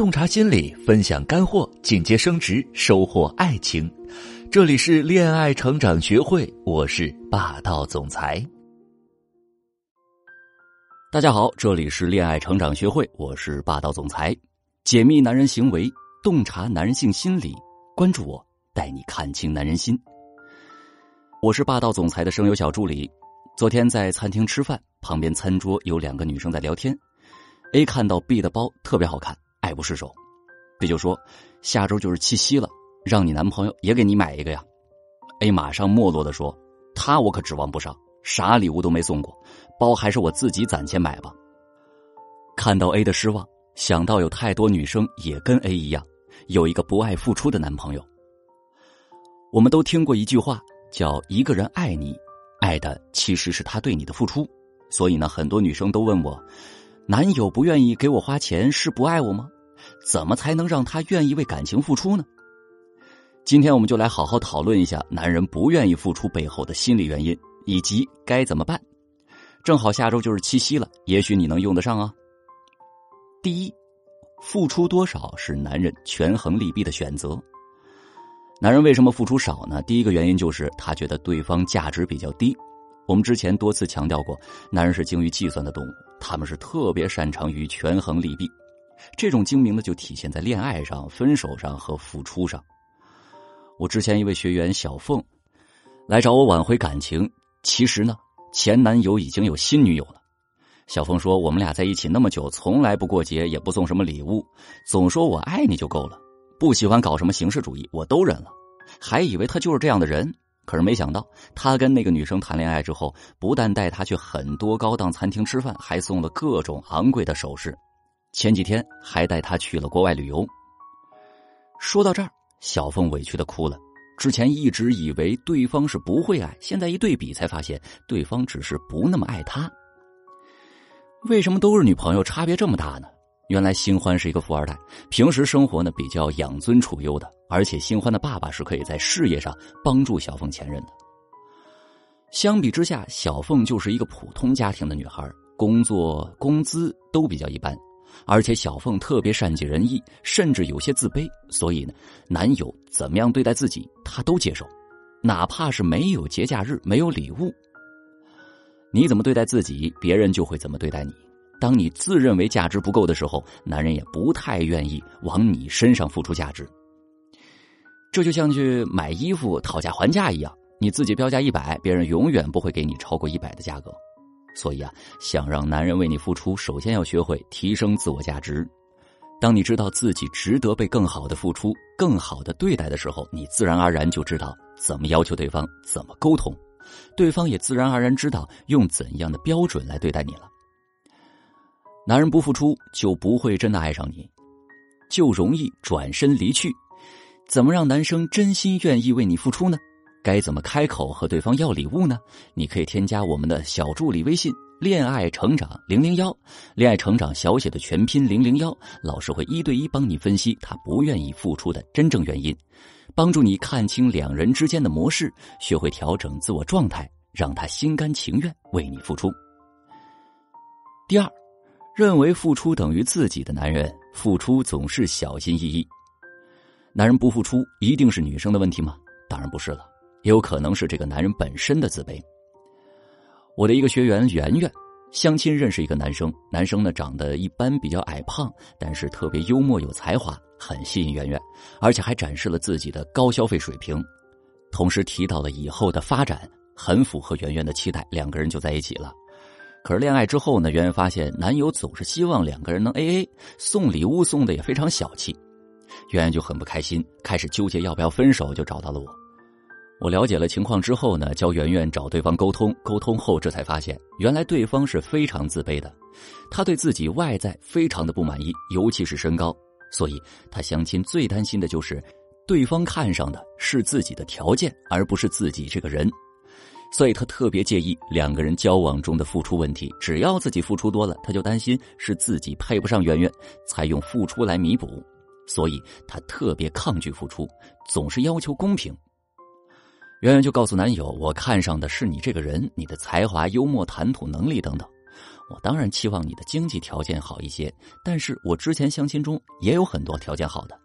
洞察心理，分享干货，进阶升职，收获爱情。这里是恋爱成长学会，我是霸道总裁。大家好，这里是恋爱成长学会，我是霸道总裁。解密男人行为，洞察男性心理，关注我，带你看清男人心。我是霸道总裁的声优小助理。昨天在餐厅吃饭，旁边餐桌有两个女生在聊天。A 看到 B 的包特别好看。爱不释手，B 就说：“下周就是七夕了，让你男朋友也给你买一个呀。”A 马上没落的说：“他我可指望不上，啥礼物都没送过，包还是我自己攒钱买吧。”看到 A 的失望，想到有太多女生也跟 A 一样，有一个不爱付出的男朋友。我们都听过一句话，叫“一个人爱你，爱的其实是他对你的付出”，所以呢，很多女生都问我。男友不愿意给我花钱是不爱我吗？怎么才能让他愿意为感情付出呢？今天我们就来好好讨论一下男人不愿意付出背后的心理原因，以及该怎么办。正好下周就是七夕了，也许你能用得上啊。第一，付出多少是男人权衡利弊的选择。男人为什么付出少呢？第一个原因就是他觉得对方价值比较低。我们之前多次强调过，男人是精于计算的动物，他们是特别擅长于权衡利弊。这种精明呢，就体现在恋爱上、分手上和付出上。我之前一位学员小凤来找我挽回感情，其实呢，前男友已经有新女友了。小凤说：“我们俩在一起那么久，从来不过节，也不送什么礼物，总说我爱你就够了，不喜欢搞什么形式主义，我都忍了，还以为他就是这样的人。”可是没想到，他跟那个女生谈恋爱之后，不但带她去很多高档餐厅吃饭，还送了各种昂贵的首饰。前几天还带她去了国外旅游。说到这儿，小凤委屈的哭了。之前一直以为对方是不会爱，现在一对比才发现，对方只是不那么爱他。为什么都是女朋友，差别这么大呢？原来新欢是一个富二代，平时生活呢比较养尊处优的，而且新欢的爸爸是可以在事业上帮助小凤前任的。相比之下，小凤就是一个普通家庭的女孩，工作工资都比较一般，而且小凤特别善解人意，甚至有些自卑，所以呢，男友怎么样对待自己，她都接受，哪怕是没有节假日、没有礼物，你怎么对待自己，别人就会怎么对待你。当你自认为价值不够的时候，男人也不太愿意往你身上付出价值。这就像去买衣服讨价还价一样，你自己标价一百，别人永远不会给你超过一百的价格。所以啊，想让男人为你付出，首先要学会提升自我价值。当你知道自己值得被更好的付出、更好的对待的时候，你自然而然就知道怎么要求对方，怎么沟通，对方也自然而然知道用怎样的标准来对待你了。男人不付出，就不会真的爱上你，就容易转身离去。怎么让男生真心愿意为你付出呢？该怎么开口和对方要礼物呢？你可以添加我们的小助理微信“恋爱成长零零幺”，恋爱成长小写的全拼零零幺，老师会一对一帮你分析他不愿意付出的真正原因，帮助你看清两人之间的模式，学会调整自我状态，让他心甘情愿为你付出。第二。认为付出等于自己的男人，付出总是小心翼翼。男人不付出，一定是女生的问题吗？当然不是了，也有可能是这个男人本身的自卑。我的一个学员圆圆，相亲认识一个男生，男生呢长得一般，比较矮胖，但是特别幽默有才华，很吸引圆圆，而且还展示了自己的高消费水平，同时提到了以后的发展，很符合圆圆的期待，两个人就在一起了。可是恋爱之后呢，圆圆发现男友总是希望两个人能 A A，送礼物送的也非常小气，圆圆就很不开心，开始纠结要不要分手，就找到了我。我了解了情况之后呢，教圆圆找对方沟通，沟通后这才发现，原来对方是非常自卑的，他对自己外在非常的不满意，尤其是身高，所以他相亲最担心的就是对方看上的是自己的条件，而不是自己这个人。所以他特别介意两个人交往中的付出问题，只要自己付出多了，他就担心是自己配不上圆圆，才用付出来弥补。所以他特别抗拒付出，总是要求公平。圆圆就告诉男友：“我看上的是你这个人，你的才华、幽默、谈吐能力等等。我当然期望你的经济条件好一些，但是我之前相亲中也有很多条件好的。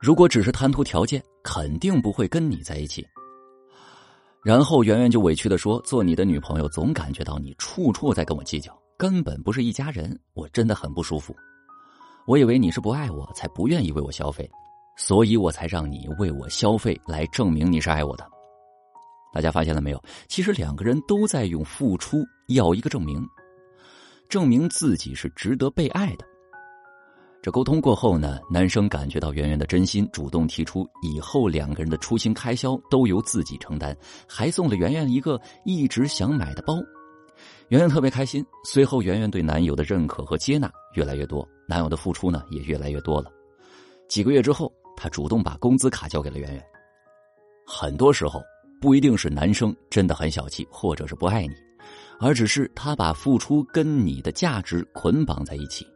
如果只是贪图条件，肯定不会跟你在一起。”然后圆圆就委屈的说：“做你的女朋友，总感觉到你处处在跟我计较，根本不是一家人，我真的很不舒服。我以为你是不爱我，才不愿意为我消费，所以我才让你为我消费，来证明你是爱我的。大家发现了没有？其实两个人都在用付出要一个证明，证明自己是值得被爱的。”这沟通过后呢，男生感觉到圆圆的真心，主动提出以后两个人的出行开销都由自己承担，还送了圆圆一个一直想买的包。圆圆特别开心。随后，圆圆对男友的认可和接纳越来越多，男友的付出呢也越来越多了。几个月之后，他主动把工资卡交给了圆圆。很多时候，不一定是男生真的很小气，或者是不爱你，而只是他把付出跟你的价值捆绑在一起。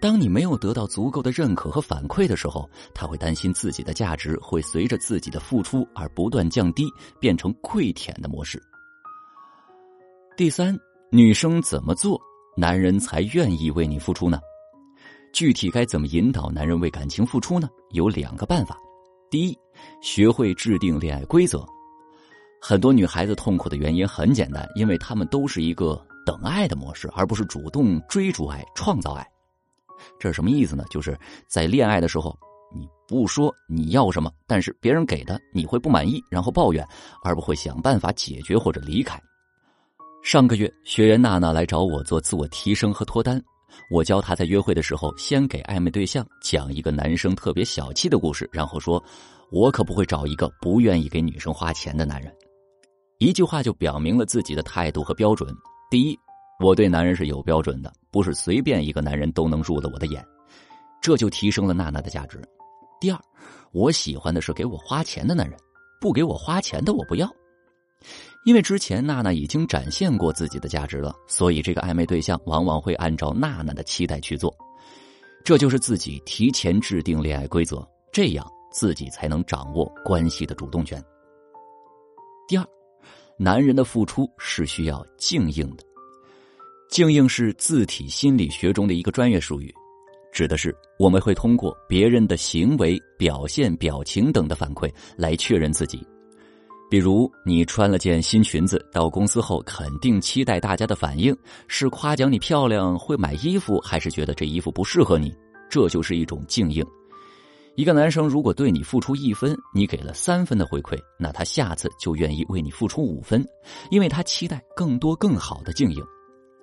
当你没有得到足够的认可和反馈的时候，他会担心自己的价值会随着自己的付出而不断降低，变成跪舔的模式。第三，女生怎么做，男人才愿意为你付出呢？具体该怎么引导男人为感情付出呢？有两个办法。第一，学会制定恋爱规则。很多女孩子痛苦的原因很简单，因为她们都是一个等爱的模式，而不是主动追逐爱、创造爱。这是什么意思呢？就是在恋爱的时候，你不说你要什么，但是别人给的你会不满意，然后抱怨，而不会想办法解决或者离开。上个月，学员娜娜来找我做自我提升和脱单，我教她在约会的时候，先给暧昧对象讲一个男生特别小气的故事，然后说：“我可不会找一个不愿意给女生花钱的男人。”一句话就表明了自己的态度和标准。第一。我对男人是有标准的，不是随便一个男人都能入了我的眼，这就提升了娜娜的价值。第二，我喜欢的是给我花钱的男人，不给我花钱的我不要。因为之前娜娜已经展现过自己的价值了，所以这个暧昧对象往往会按照娜娜的期待去做。这就是自己提前制定恋爱规则，这样自己才能掌握关系的主动权。第二，男人的付出是需要静应的。静应是字体心理学中的一个专业术语，指的是我们会通过别人的行为、表现、表情等的反馈来确认自己。比如，你穿了件新裙子到公司后，肯定期待大家的反应是夸奖你漂亮、会买衣服，还是觉得这衣服不适合你？这就是一种静应。一个男生如果对你付出一分，你给了三分的回馈，那他下次就愿意为你付出五分，因为他期待更多更好的经营。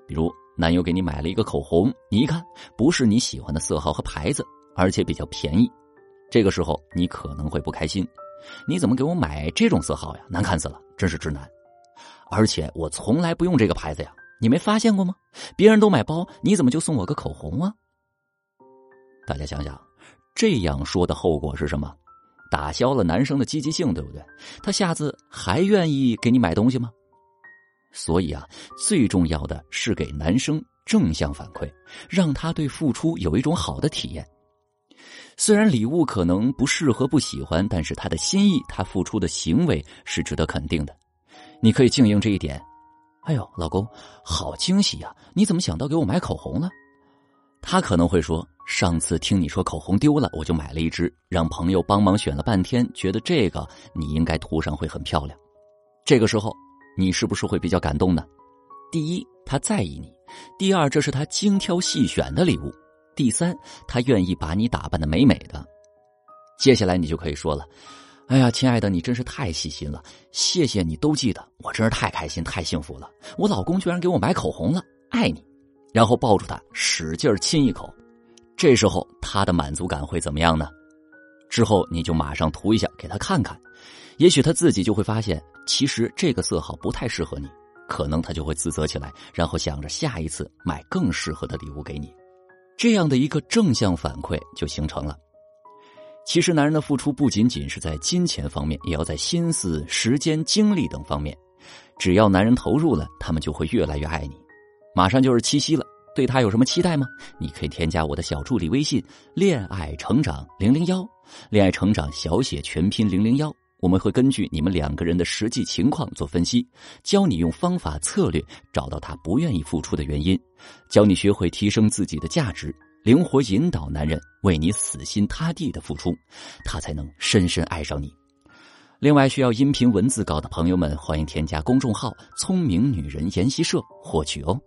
比如，男友给你买了一个口红，你一看不是你喜欢的色号和牌子，而且比较便宜，这个时候你可能会不开心。你怎么给我买这种色号呀？难看死了，真是直男！而且我从来不用这个牌子呀，你没发现过吗？别人都买包，你怎么就送我个口红啊？大家想想，这样说的后果是什么？打消了男生的积极性，对不对？他下次还愿意给你买东西吗？所以啊，最重要的是给男生正向反馈，让他对付出有一种好的体验。虽然礼物可能不适合、不喜欢，但是他的心意、他付出的行为是值得肯定的。你可以经营这一点。哎呦，老公，好惊喜呀！你怎么想到给我买口红了？他可能会说：“上次听你说口红丢了，我就买了一支，让朋友帮忙选了半天，觉得这个你应该涂上会很漂亮。”这个时候。你是不是会比较感动呢？第一，他在意你；第二，这是他精挑细选的礼物；第三，他愿意把你打扮的美美的。接下来你就可以说了：“哎呀，亲爱的，你真是太细心了，谢谢你都记得，我真是太开心、太幸福了。我老公居然给我买口红了，爱你。”然后抱住他，使劲亲一口。这时候他的满足感会怎么样呢？之后你就马上涂一下给他看看。也许他自己就会发现，其实这个色号不太适合你，可能他就会自责起来，然后想着下一次买更适合的礼物给你。这样的一个正向反馈就形成了。其实，男人的付出不仅仅是在金钱方面，也要在心思、时间、精力等方面。只要男人投入了，他们就会越来越爱你。马上就是七夕了，对他有什么期待吗？你可以添加我的小助理微信“恋爱成长零零幺”，恋爱成长小写全拼零零幺。我们会根据你们两个人的实际情况做分析，教你用方法策略找到他不愿意付出的原因，教你学会提升自己的价值，灵活引导男人为你死心塌地的付出，他才能深深爱上你。另外，需要音频文字稿的朋友们，欢迎添加公众号“聪明女人研习社”获取哦。